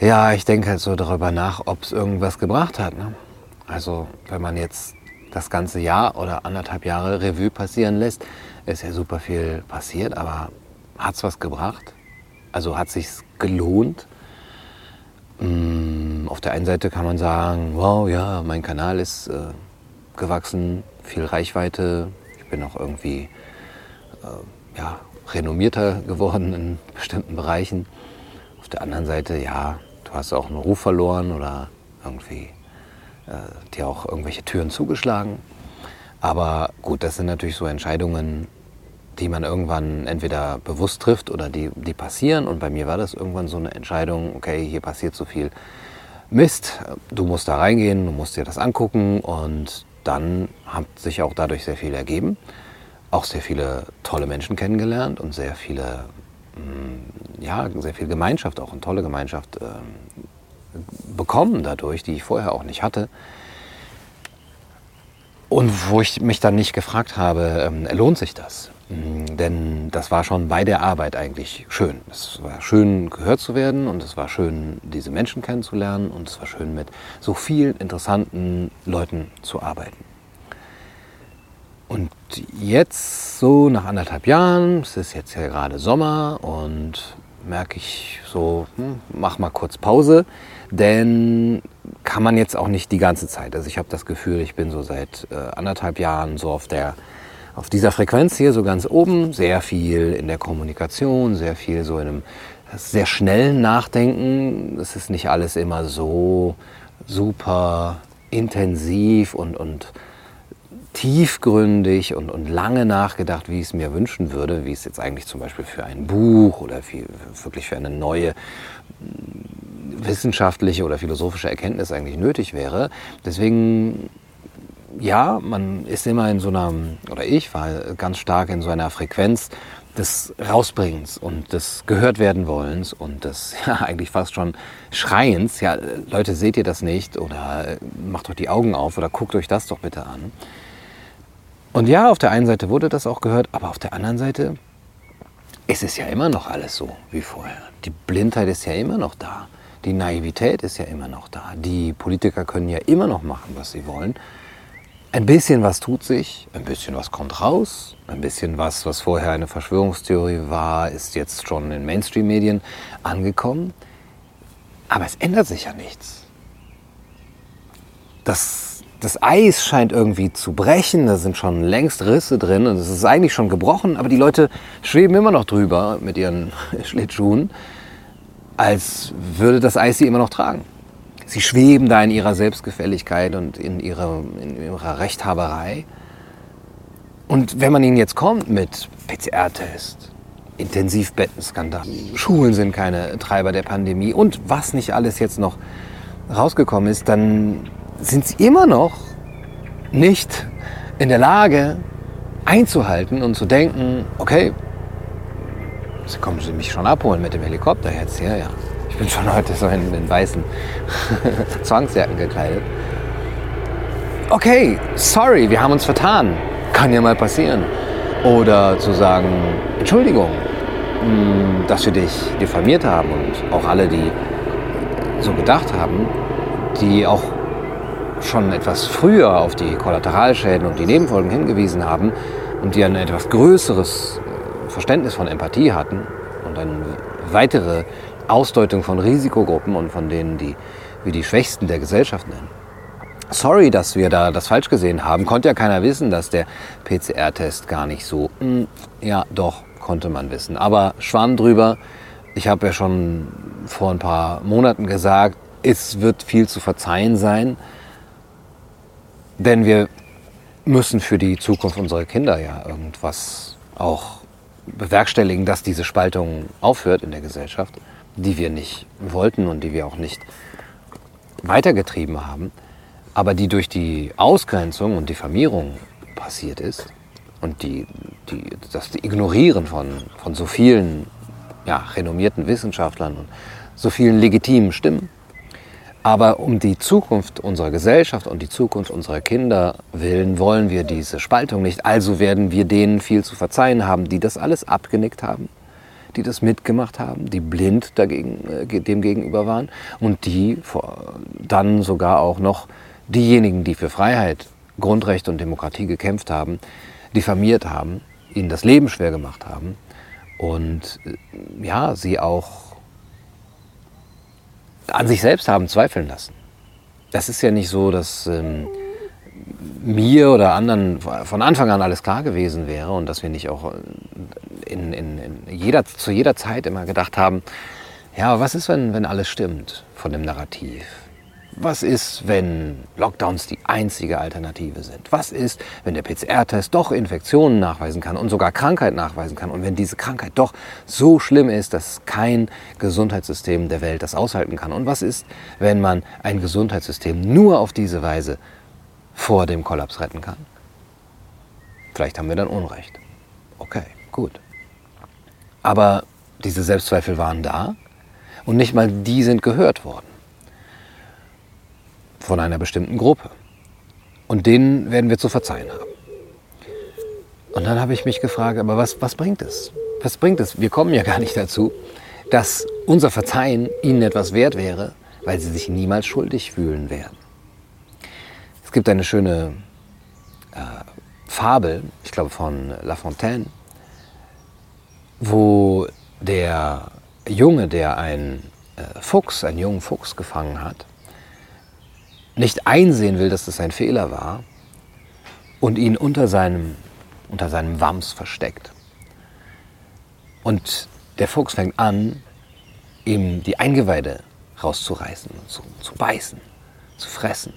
Ja, ich denke halt so darüber nach, ob es irgendwas gebracht hat. Ne? Also wenn man jetzt das ganze Jahr oder anderthalb Jahre Revue passieren lässt, ist ja super viel passiert, aber hat es was gebracht? Also hat sich gelohnt? Mm, auf der einen Seite kann man sagen, wow, ja, mein Kanal ist äh, gewachsen, viel Reichweite, ich bin auch irgendwie äh, ja, renommierter geworden in bestimmten Bereichen. Auf der anderen Seite, ja, du hast auch einen Ruf verloren oder irgendwie äh, dir auch irgendwelche Türen zugeschlagen. Aber gut, das sind natürlich so Entscheidungen, die man irgendwann entweder bewusst trifft oder die, die passieren. Und bei mir war das irgendwann so eine Entscheidung, okay, hier passiert so viel Mist, du musst da reingehen, du musst dir das angucken und dann hat sich auch dadurch sehr viel ergeben. Auch sehr viele tolle Menschen kennengelernt und sehr viele ja, sehr viel Gemeinschaft, auch eine tolle Gemeinschaft ähm, bekommen dadurch, die ich vorher auch nicht hatte. Und wo ich mich dann nicht gefragt habe, ähm, lohnt sich das? Mhm, denn das war schon bei der Arbeit eigentlich schön. Es war schön, gehört zu werden und es war schön, diese Menschen kennenzulernen und es war schön, mit so vielen interessanten Leuten zu arbeiten. Und jetzt, so nach anderthalb Jahren, es ist jetzt ja gerade Sommer und merke ich so, hm, mach mal kurz Pause, denn kann man jetzt auch nicht die ganze Zeit. Also ich habe das Gefühl, ich bin so seit äh, anderthalb Jahren so auf der auf dieser Frequenz hier so ganz oben, sehr viel in der Kommunikation, sehr viel so in einem sehr schnellen Nachdenken. Es ist nicht alles immer so super intensiv und, und tiefgründig und, und lange nachgedacht, wie ich es mir wünschen würde, wie es jetzt eigentlich zum Beispiel für ein Buch oder für, wirklich für eine neue mm, wissenschaftliche oder philosophische Erkenntnis eigentlich nötig wäre. Deswegen, ja, man ist immer in so einer, oder ich war ganz stark in so einer Frequenz des Rausbringens und des gehört werden wollens und des ja, eigentlich fast schon Schreiens. Ja, Leute, seht ihr das nicht? Oder macht doch die Augen auf oder guckt euch das doch bitte an. Und ja, auf der einen Seite wurde das auch gehört, aber auf der anderen Seite ist es ja immer noch alles so wie vorher. Die Blindheit ist ja immer noch da. Die Naivität ist ja immer noch da. Die Politiker können ja immer noch machen, was sie wollen. Ein bisschen was tut sich, ein bisschen was kommt raus, ein bisschen was, was vorher eine Verschwörungstheorie war, ist jetzt schon in Mainstream-Medien angekommen. Aber es ändert sich ja nichts. Das das Eis scheint irgendwie zu brechen, da sind schon längst Risse drin und es ist eigentlich schon gebrochen, aber die Leute schweben immer noch drüber mit ihren Schlittschuhen, als würde das Eis sie immer noch tragen. Sie schweben da in ihrer Selbstgefälligkeit und in ihrer, in ihrer Rechthaberei. Und wenn man ihnen jetzt kommt mit PCR-Test, Intensivbettenskandal, Schulen sind keine Treiber der Pandemie und was nicht alles jetzt noch rausgekommen ist, dann sind sie immer noch nicht in der Lage einzuhalten und zu denken, okay, Sie kommen Sie mich schon abholen mit dem Helikopter jetzt hier, ja. Ich bin schon heute so in, in weißen Zwangsjacken gekleidet. Okay, sorry, wir haben uns vertan. Kann ja mal passieren. Oder zu sagen, Entschuldigung, hm, dass wir dich diffamiert haben und auch alle, die so gedacht haben, die auch schon etwas früher auf die Kollateralschäden und die Nebenfolgen hingewiesen haben und die ein etwas größeres äh, Verständnis von Empathie hatten und eine weitere Ausdeutung von Risikogruppen und von denen, die wir die Schwächsten der Gesellschaft nennen. Sorry, dass wir da das falsch gesehen haben. Konnte ja keiner wissen, dass der PCR-Test gar nicht so. Mh, hm, ja, doch, konnte man wissen. Aber Schwamm drüber. Ich habe ja schon vor ein paar Monaten gesagt, es wird viel zu verzeihen sein. Denn wir müssen für die Zukunft unserer Kinder ja irgendwas auch bewerkstelligen, dass diese Spaltung aufhört in der Gesellschaft, die wir nicht wollten und die wir auch nicht weitergetrieben haben, aber die durch die Ausgrenzung und Diffamierung passiert ist und die, die, das Ignorieren von, von so vielen ja, renommierten Wissenschaftlern und so vielen legitimen Stimmen aber um die Zukunft unserer Gesellschaft und die Zukunft unserer Kinder willen wollen wir diese Spaltung nicht. Also werden wir denen viel zu verzeihen haben, die das alles abgenickt haben, die das mitgemacht haben, die blind dagegen, äh, dem gegenüber waren und die dann sogar auch noch diejenigen, die für Freiheit, Grundrechte und Demokratie gekämpft haben, diffamiert haben, ihnen das Leben schwer gemacht haben und äh, ja, sie auch an sich selbst haben zweifeln lassen. Das ist ja nicht so, dass ähm, mir oder anderen von Anfang an alles klar gewesen wäre und dass wir nicht auch in, in, in jeder, zu jeder Zeit immer gedacht haben, ja, was ist, wenn, wenn alles stimmt von dem Narrativ? Was ist, wenn Lockdowns die einzige Alternative sind? Was ist, wenn der PCR-Test doch Infektionen nachweisen kann und sogar Krankheit nachweisen kann? Und wenn diese Krankheit doch so schlimm ist, dass kein Gesundheitssystem der Welt das aushalten kann? Und was ist, wenn man ein Gesundheitssystem nur auf diese Weise vor dem Kollaps retten kann? Vielleicht haben wir dann Unrecht. Okay, gut. Aber diese Selbstzweifel waren da und nicht mal die sind gehört worden von einer bestimmten Gruppe. Und denen werden wir zu verzeihen haben. Und dann habe ich mich gefragt, aber was, was bringt es? Was bringt es? Wir kommen ja gar nicht dazu, dass unser Verzeihen ihnen etwas wert wäre, weil sie sich niemals schuldig fühlen werden. Es gibt eine schöne äh, Fabel, ich glaube von La Fontaine, wo der Junge, der einen äh, Fuchs, einen jungen Fuchs gefangen hat, nicht einsehen will, dass das ein Fehler war und ihn unter seinem, unter seinem Wams versteckt. Und der Fuchs fängt an, ihm die Eingeweide rauszureißen, zu, zu beißen, zu fressen.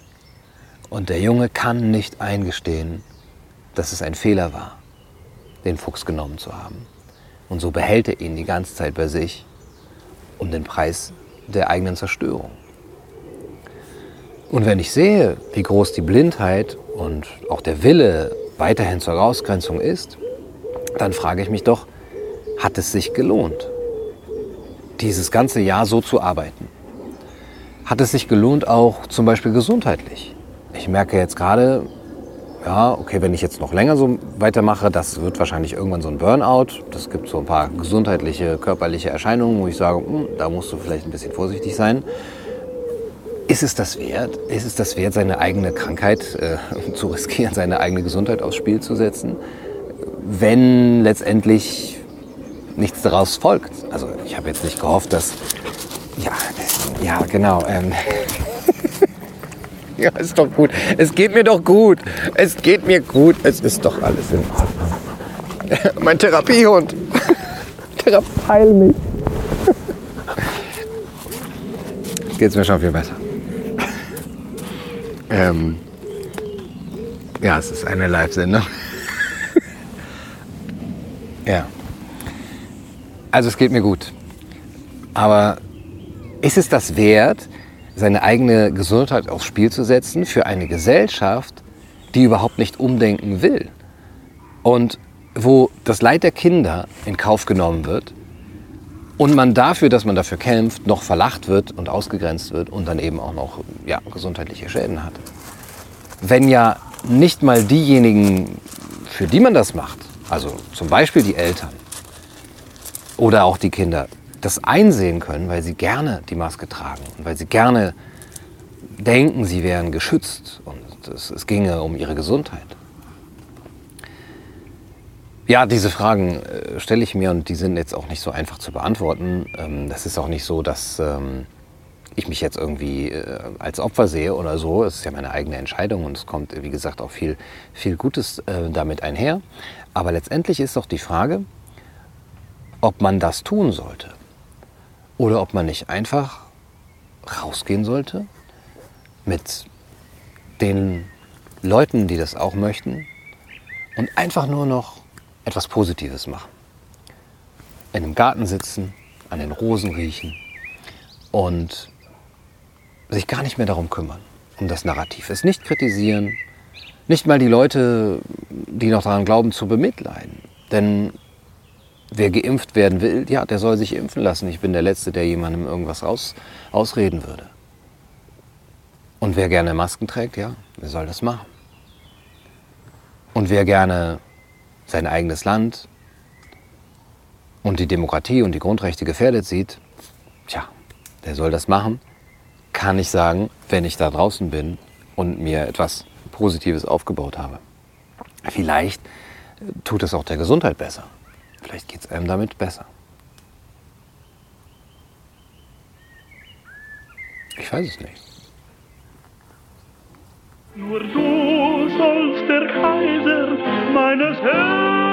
Und der Junge kann nicht eingestehen, dass es ein Fehler war, den Fuchs genommen zu haben. Und so behält er ihn die ganze Zeit bei sich um den Preis der eigenen Zerstörung. Und wenn ich sehe, wie groß die Blindheit und auch der Wille weiterhin zur Ausgrenzung ist, dann frage ich mich doch, hat es sich gelohnt, dieses ganze Jahr so zu arbeiten? Hat es sich gelohnt, auch zum Beispiel gesundheitlich? Ich merke jetzt gerade, ja, okay, wenn ich jetzt noch länger so weitermache, das wird wahrscheinlich irgendwann so ein Burnout. Das gibt so ein paar gesundheitliche, körperliche Erscheinungen, wo ich sage, hm, da musst du vielleicht ein bisschen vorsichtig sein. Ist es das wert? Ist es das wert, seine eigene Krankheit äh, zu riskieren, seine eigene Gesundheit aufs Spiel zu setzen, wenn letztendlich nichts daraus folgt? Also ich habe jetzt nicht gehofft, dass ja, ja, genau. Ähm, Ja, ist doch gut. Es geht mir doch gut. Es geht mir gut. Es ist doch alles in Ordnung. mein Therapiehund. Therapeil mich. Jetzt geht's mir schon viel besser. Ähm, ja, es ist eine Live-Sendung. ja. Also es geht mir gut. Aber ist es das wert, seine eigene Gesundheit aufs Spiel zu setzen für eine Gesellschaft, die überhaupt nicht umdenken will. Und wo das Leid der Kinder in Kauf genommen wird und man dafür, dass man dafür kämpft, noch verlacht wird und ausgegrenzt wird und dann eben auch noch ja, gesundheitliche Schäden hat. Wenn ja nicht mal diejenigen, für die man das macht, also zum Beispiel die Eltern oder auch die Kinder, das einsehen können, weil sie gerne die Maske tragen und weil sie gerne denken, sie wären geschützt und es, es ginge um ihre Gesundheit. Ja, diese Fragen äh, stelle ich mir und die sind jetzt auch nicht so einfach zu beantworten. Ähm, das ist auch nicht so, dass ähm, ich mich jetzt irgendwie äh, als Opfer sehe oder so. Es ist ja meine eigene Entscheidung und es kommt, wie gesagt, auch viel, viel Gutes äh, damit einher. Aber letztendlich ist doch die Frage, ob man das tun sollte. Oder ob man nicht einfach rausgehen sollte mit den Leuten, die das auch möchten und einfach nur noch etwas Positives machen. In einem Garten sitzen, an den Rosen riechen und sich gar nicht mehr darum kümmern, um das Narrativ. Es nicht kritisieren, nicht mal die Leute, die noch daran glauben, zu bemitleiden. Denn wer geimpft werden will, ja, der soll sich impfen lassen. Ich bin der Letzte, der jemandem irgendwas aus, ausreden würde. Und wer gerne Masken trägt, ja, der soll das machen. Und wer gerne sein eigenes Land und die Demokratie und die Grundrechte gefährdet sieht, tja, der soll das machen, kann ich sagen, wenn ich da draußen bin und mir etwas Positives aufgebaut habe. Vielleicht tut es auch der Gesundheit besser. Vielleicht geht es einem damit besser. Ich weiß es nicht. Nur du sollst der Kaiser meines Herzens